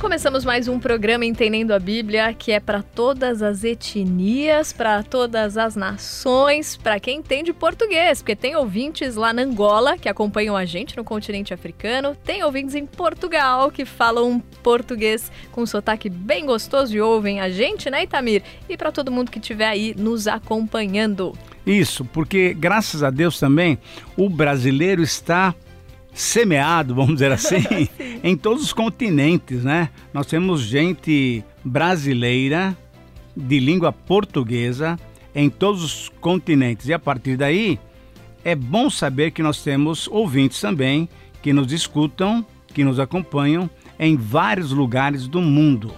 Começamos mais um programa Entendendo a Bíblia, que é para todas as etnias, para todas as nações, para quem entende português, porque tem ouvintes lá na Angola que acompanham a gente no continente africano, tem ouvintes em Portugal que falam português com um sotaque bem gostoso e ouvem a gente, né, Itamir? E para todo mundo que estiver aí nos acompanhando. Isso, porque graças a Deus também o brasileiro está semeado, vamos dizer assim, em todos os continentes, né? Nós temos gente brasileira de língua portuguesa em todos os continentes. E a partir daí, é bom saber que nós temos ouvintes também que nos escutam, que nos acompanham em vários lugares do mundo.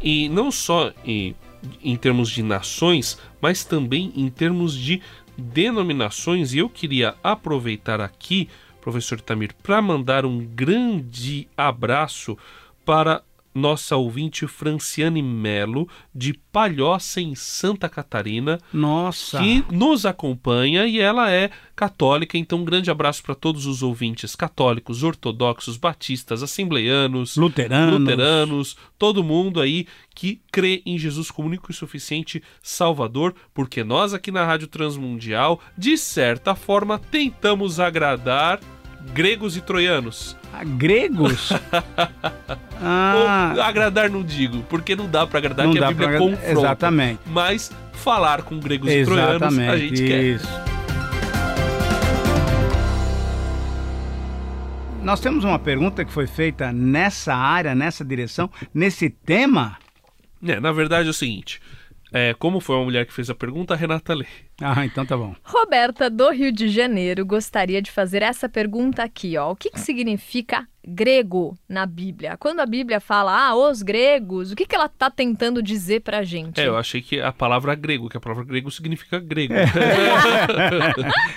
E não só em, em termos de nações, mas também em termos de denominações. E eu queria aproveitar aqui professor Tamir, para mandar um grande abraço para nossa ouvinte Franciane Melo, de Palhoça, em Santa Catarina. Nossa! Que nos acompanha e ela é católica, então um grande abraço para todos os ouvintes católicos, ortodoxos, batistas, assembleianos, luteranos. luteranos, todo mundo aí que crê em Jesus como único e suficiente Salvador, porque nós aqui na Rádio Transmundial, de certa forma, tentamos agradar gregos e troianos. Ah, gregos? ah. Ou agradar não digo, porque não dá para agradar, não que a Bíblia pra... confronta. Exatamente. Mas falar com gregos Exatamente, e troianos a gente isso. quer. Nós temos uma pergunta que foi feita nessa área, nessa direção, nesse tema. É, na verdade é o seguinte: é, como foi uma mulher que fez a pergunta, a Renata lê. Ah, então tá bom. Roberta, do Rio de Janeiro, gostaria de fazer essa pergunta aqui, ó. O que, que significa grego na Bíblia? Quando a Bíblia fala, ah, os gregos, o que, que ela tá tentando dizer pra gente? É, eu achei que a palavra grego, que a palavra grego significa grego. É.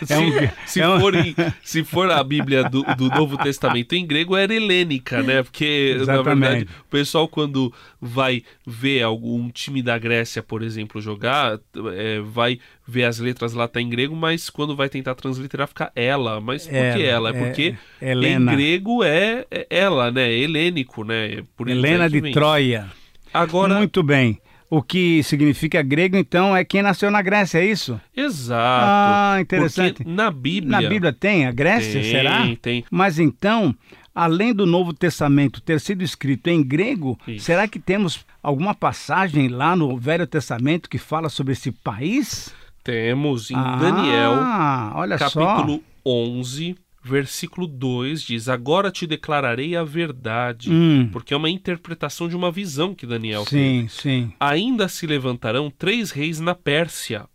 se, é um, se, é um... for em, se, for a Bíblia do, do, Novo Testamento em grego, era helênica, né? Porque, Exatamente. na verdade, o pessoal quando vai ver algum time da Grécia, por exemplo, jogar, é, vai ver as letras lá tá em grego, mas quando vai tentar transliterar fica ela. Mas por que ela? É porque é, em grego é, é, ela, né? Helênico, né? Por Helena de Troia. Agora muito bem. O que significa grego, então, é quem nasceu na Grécia, é isso? Exato. Ah, interessante. Porque na Bíblia. Na Bíblia tem a Grécia, tem, será? Tem. Mas então, além do Novo Testamento ter sido escrito em grego, isso. será que temos alguma passagem lá no Velho Testamento que fala sobre esse país? Temos em ah, Daniel, capítulo só. 11, versículo 2, diz: Agora te declararei a verdade. Hum. Porque é uma interpretação de uma visão que Daniel sim, teve. Sim. Ainda se levantarão três reis na Pérsia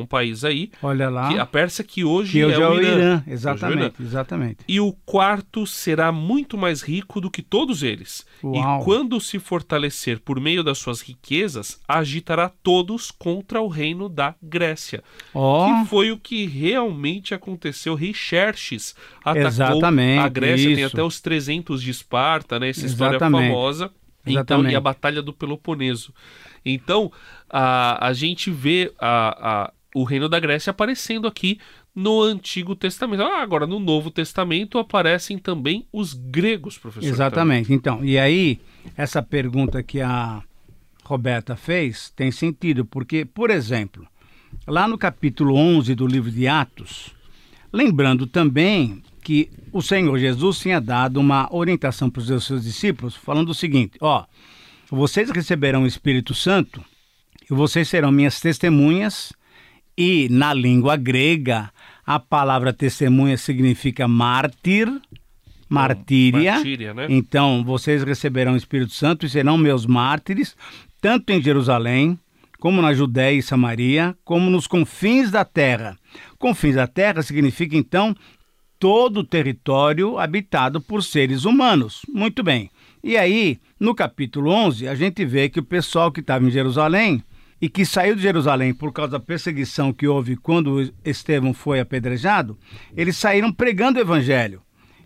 um país aí. Olha lá. Que a Pérsia que hoje, que hoje é, é, o Irã. Irã. Exatamente, Irã. exatamente. E o quarto será muito mais rico do que todos eles. Uau. E quando se fortalecer por meio das suas riquezas, agitará todos contra o reino da Grécia. Oh. Que foi o que realmente aconteceu. Rei Xerxes atacou exatamente, a Grécia. Isso. Tem até os 300 de Esparta, né? Essa história exatamente. famosa. Então, e a Batalha do Peloponeso. Então, a, a gente vê a, a o reino da Grécia aparecendo aqui no Antigo Testamento. Ah, agora no Novo Testamento aparecem também os gregos, professor. Exatamente. Então, e aí essa pergunta que a Roberta fez tem sentido, porque, por exemplo, lá no capítulo 11 do livro de Atos, lembrando também que o Senhor Jesus tinha dado uma orientação para os seus discípulos, falando o seguinte: ó, vocês receberão o Espírito Santo e vocês serão minhas testemunhas e na língua grega, a palavra testemunha significa mártir, martíria. Martíria, né? Então, vocês receberão o Espírito Santo e serão meus mártires, tanto em Jerusalém, como na Judéia e Samaria, como nos confins da terra. Confins da terra significa, então, todo o território habitado por seres humanos. Muito bem. E aí, no capítulo 11, a gente vê que o pessoal que estava em Jerusalém e que saiu de Jerusalém por causa da perseguição que houve quando Estevão foi apedrejado, eles saíram pregando o evangelho.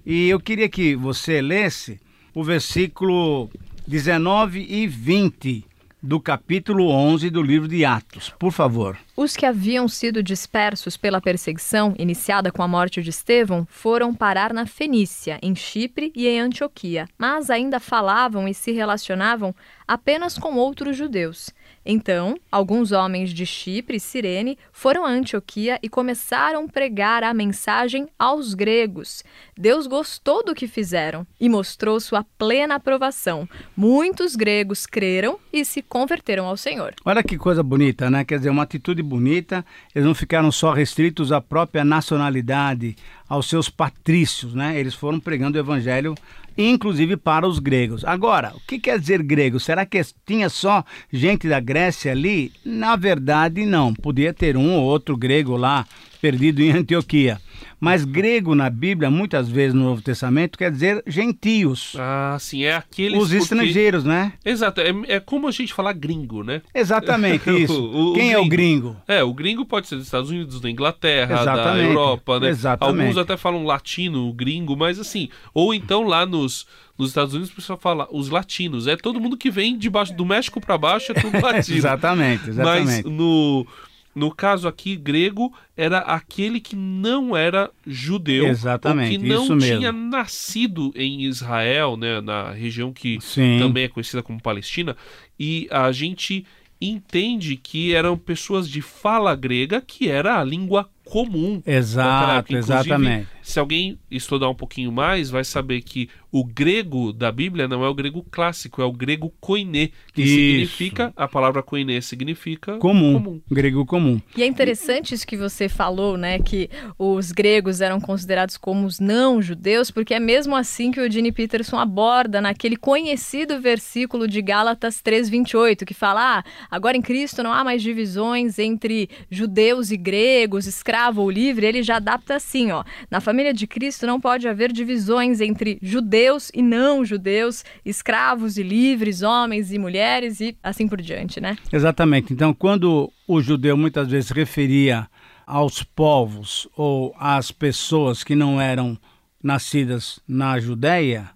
E eu queria que você lesse o versículo 19 e 20 do capítulo 11 do livro de Atos. Por favor. Os que haviam sido dispersos pela perseguição iniciada com a morte de Estevão foram parar na Fenícia, em Chipre e em Antioquia, mas ainda falavam e se relacionavam apenas com outros judeus. Então, alguns homens de Chipre e Cirene foram a Antioquia e começaram a pregar a mensagem aos gregos. Deus gostou do que fizeram e mostrou sua plena aprovação. Muitos gregos creram e se converteram ao Senhor. Olha que coisa bonita, né? Quer dizer, uma atitude bonita. Eles não ficaram só restritos à própria nacionalidade, aos seus patrícios, né? Eles foram pregando o evangelho inclusive para os gregos. Agora, o que quer dizer grego? Será que tinha só gente da Grécia ali? Na verdade, não. Podia ter um ou outro grego lá perdido em Antioquia. Mas grego na Bíblia, muitas vezes no Novo Testamento, quer dizer gentios. Ah, sim, é aqueles. Os porque... estrangeiros, né? Exato, é, é, como a gente falar gringo, né? Exatamente, isso. o, o, Quem o é o gringo? É, o gringo pode ser dos Estados Unidos, da Inglaterra, Exatamente. da Europa, né? Exatamente. Alguns até falam latino, gringo, mas assim. Ou então lá nos nos Estados Unidos o pessoal fala os latinos. É todo mundo que vem debaixo do México para baixo, é tudo latino. exatamente, exatamente. Mas no, no caso aqui, grego era aquele que não era judeu. Exatamente, ou que não tinha mesmo. nascido em Israel, né, na região que Sim. também é conhecida como Palestina. E a gente entende que eram pessoas de fala grega, que era a língua comum. Exato, exatamente. Se alguém estudar um pouquinho mais, vai saber que o grego da Bíblia não é o grego clássico, é o grego koiné, que isso. significa, a palavra koiné significa comum, comum, grego comum. E é interessante isso que você falou, né, que os gregos eram considerados como os não-judeus, porque é mesmo assim que o Gene Peterson aborda naquele conhecido versículo de Gálatas 3:28, que fala: ah, agora em Cristo não há mais divisões entre judeus e gregos, escravo ou livre, ele já adapta assim, ó, na família de Cristo não pode haver divisões entre judeus e não judeus, escravos e livres, homens e mulheres e assim por diante, né? Exatamente. Então, quando o judeu muitas vezes referia aos povos ou às pessoas que não eram nascidas na Judéia,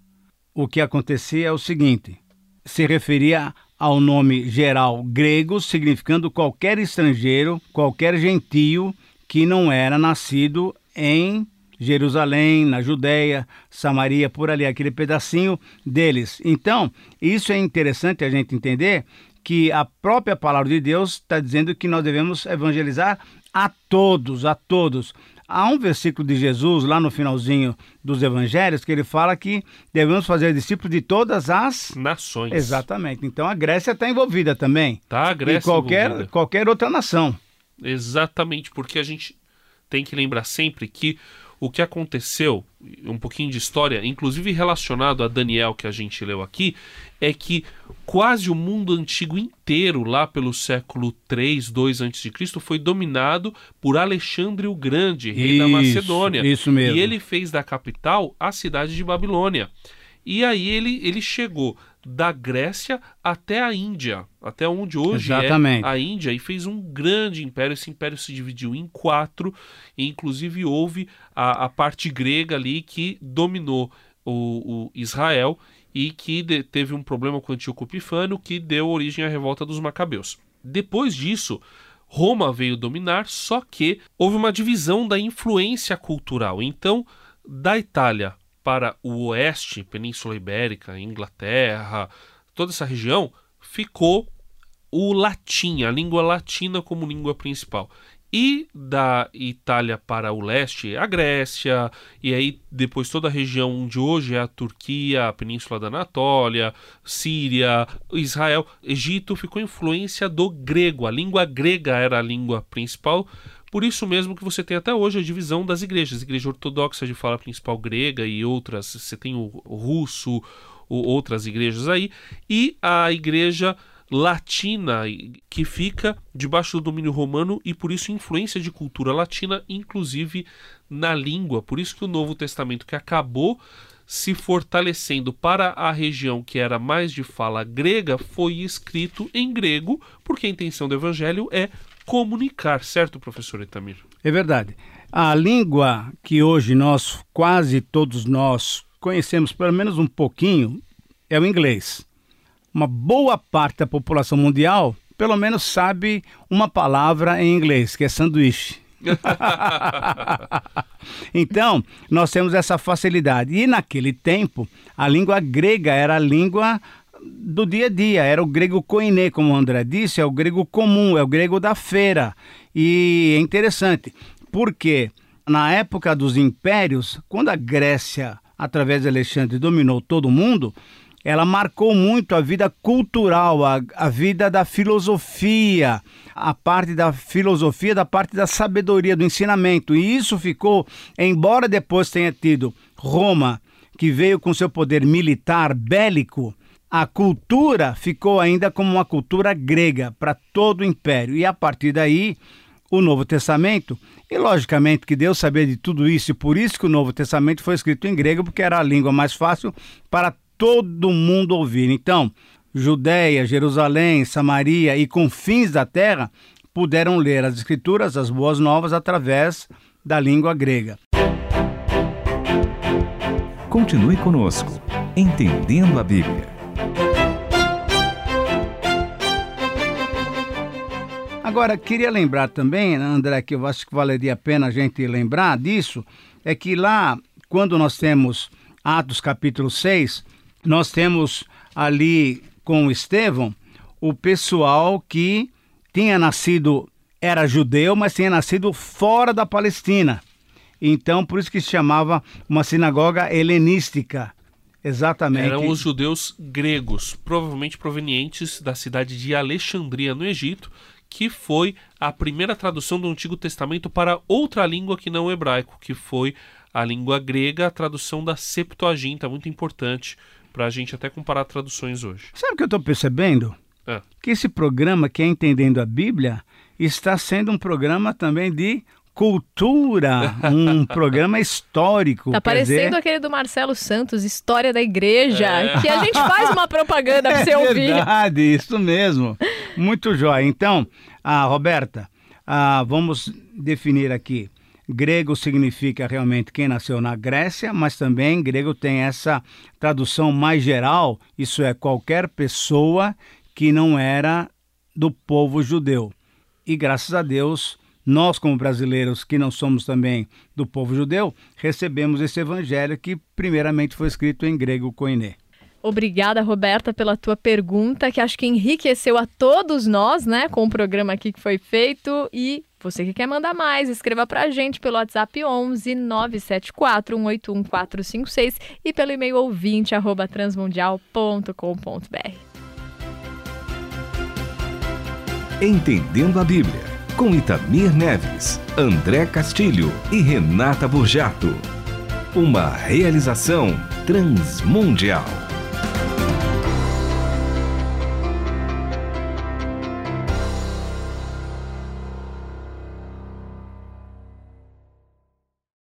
o que acontecia é o seguinte: se referia ao nome geral grego, significando qualquer estrangeiro, qualquer gentio que não era nascido em Jerusalém, na Judéia, Samaria, por ali, aquele pedacinho deles. Então, isso é interessante a gente entender que a própria palavra de Deus está dizendo que nós devemos evangelizar a todos, a todos. Há um versículo de Jesus lá no finalzinho dos evangelhos que ele fala que devemos fazer discípulos de todas as nações. Exatamente. Então a Grécia está envolvida também. Tá, a Grécia e qualquer envolvida. qualquer outra nação. Exatamente, porque a gente tem que lembrar sempre que o que aconteceu, um pouquinho de história, inclusive relacionado a Daniel que a gente leu aqui, é que quase o mundo antigo inteiro, lá pelo século 3, 2 a.C., foi dominado por Alexandre o Grande, rei isso, da Macedônia. Isso mesmo. E ele fez da capital a cidade de Babilônia. E aí ele, ele chegou da Grécia até a Índia, até onde hoje é Exatamente. é a Índia, e fez um grande império. Esse império se dividiu em quatro, e inclusive houve a, a parte grega ali que dominou o, o Israel e que de, teve um problema com o Antíoco Epifânio, que deu origem à revolta dos Macabeus. Depois disso, Roma veio dominar, só que houve uma divisão da influência cultural. Então, da Itália para o oeste, Península Ibérica, Inglaterra, toda essa região, ficou o latim, a língua latina como língua principal. E da Itália para o leste, a Grécia, e aí depois toda a região de hoje é a Turquia, a Península da Anatólia, Síria, Israel, Egito ficou influência do grego. A língua grega era a língua principal, por isso mesmo que você tem até hoje a divisão das igrejas. Igreja ortodoxa de fala principal grega e outras, você tem o russo, outras igrejas aí, e a igreja latina que fica debaixo do domínio romano e por isso influência de cultura latina, inclusive na língua. Por isso que o Novo Testamento que acabou se fortalecendo para a região que era mais de fala grega foi escrito em grego, porque a intenção do evangelho é comunicar, certo, professor Etamir? É verdade. A língua que hoje nós, quase todos nós, conhecemos pelo menos um pouquinho, é o inglês. uma boa parte da população mundial pelo menos sabe uma palavra em inglês, que é sanduíche. então, nós temos essa facilidade. E naquele tempo, a língua grega era a língua do dia a dia, era o grego koiné, como o André disse, é o grego comum, é o grego da feira. E é interessante, porque na época dos impérios, quando a Grécia, através de Alexandre, dominou todo o mundo, ela marcou muito a vida cultural, a, a vida da filosofia, a parte da filosofia, da parte da sabedoria, do ensinamento. E isso ficou, embora depois tenha tido Roma, que veio com seu poder militar bélico, a cultura ficou ainda como uma cultura grega para todo o império. E a partir daí, o Novo Testamento, e logicamente que Deus sabia de tudo isso, e por isso que o Novo Testamento foi escrito em grego, porque era a língua mais fácil para todo mundo ouvir. Então, Judéia, Jerusalém, Samaria e confins da terra puderam ler as Escrituras, as Boas Novas, através da língua grega. Continue conosco, entendendo a Bíblia. Agora, queria lembrar também, André, que eu acho que valeria a pena a gente lembrar disso, é que lá, quando nós temos Atos capítulo 6, nós temos ali com Estevão o pessoal que tinha nascido, era judeu, mas tinha nascido fora da Palestina. Então, por isso que se chamava uma sinagoga helenística. Exatamente. Eram os judeus gregos, provavelmente provenientes da cidade de Alexandria, no Egito, que foi a primeira tradução do Antigo Testamento para outra língua que não o hebraico, que foi a língua grega, a tradução da Septuaginta, muito importante para a gente até comparar traduções hoje. Sabe o que eu estou percebendo? É. Que esse programa, que é Entendendo a Bíblia, está sendo um programa também de cultura, um programa histórico. Tá parecendo dizer... aquele do Marcelo Santos, História da Igreja, é. que a gente faz uma propaganda para você é ouvir. É verdade, isso mesmo. Muito jóia. Então, ah, Roberta, ah, vamos definir aqui Grego significa realmente quem nasceu na Grécia, mas também grego tem essa tradução mais geral, isso é qualquer pessoa que não era do povo judeu. E graças a Deus, nós como brasileiros que não somos também do povo judeu, recebemos esse evangelho que primeiramente foi escrito em grego koiné. Obrigada, Roberta, pela tua pergunta, que acho que enriqueceu a todos nós, né, com o programa aqui que foi feito. E você que quer mandar mais, escreva pra gente pelo WhatsApp 11 974 181 456 e pelo e-mail ouvinte arroba transmundial.com.br. Entendendo a Bíblia, com Itamir Neves, André Castilho e Renata Burjato. Uma realização transmundial.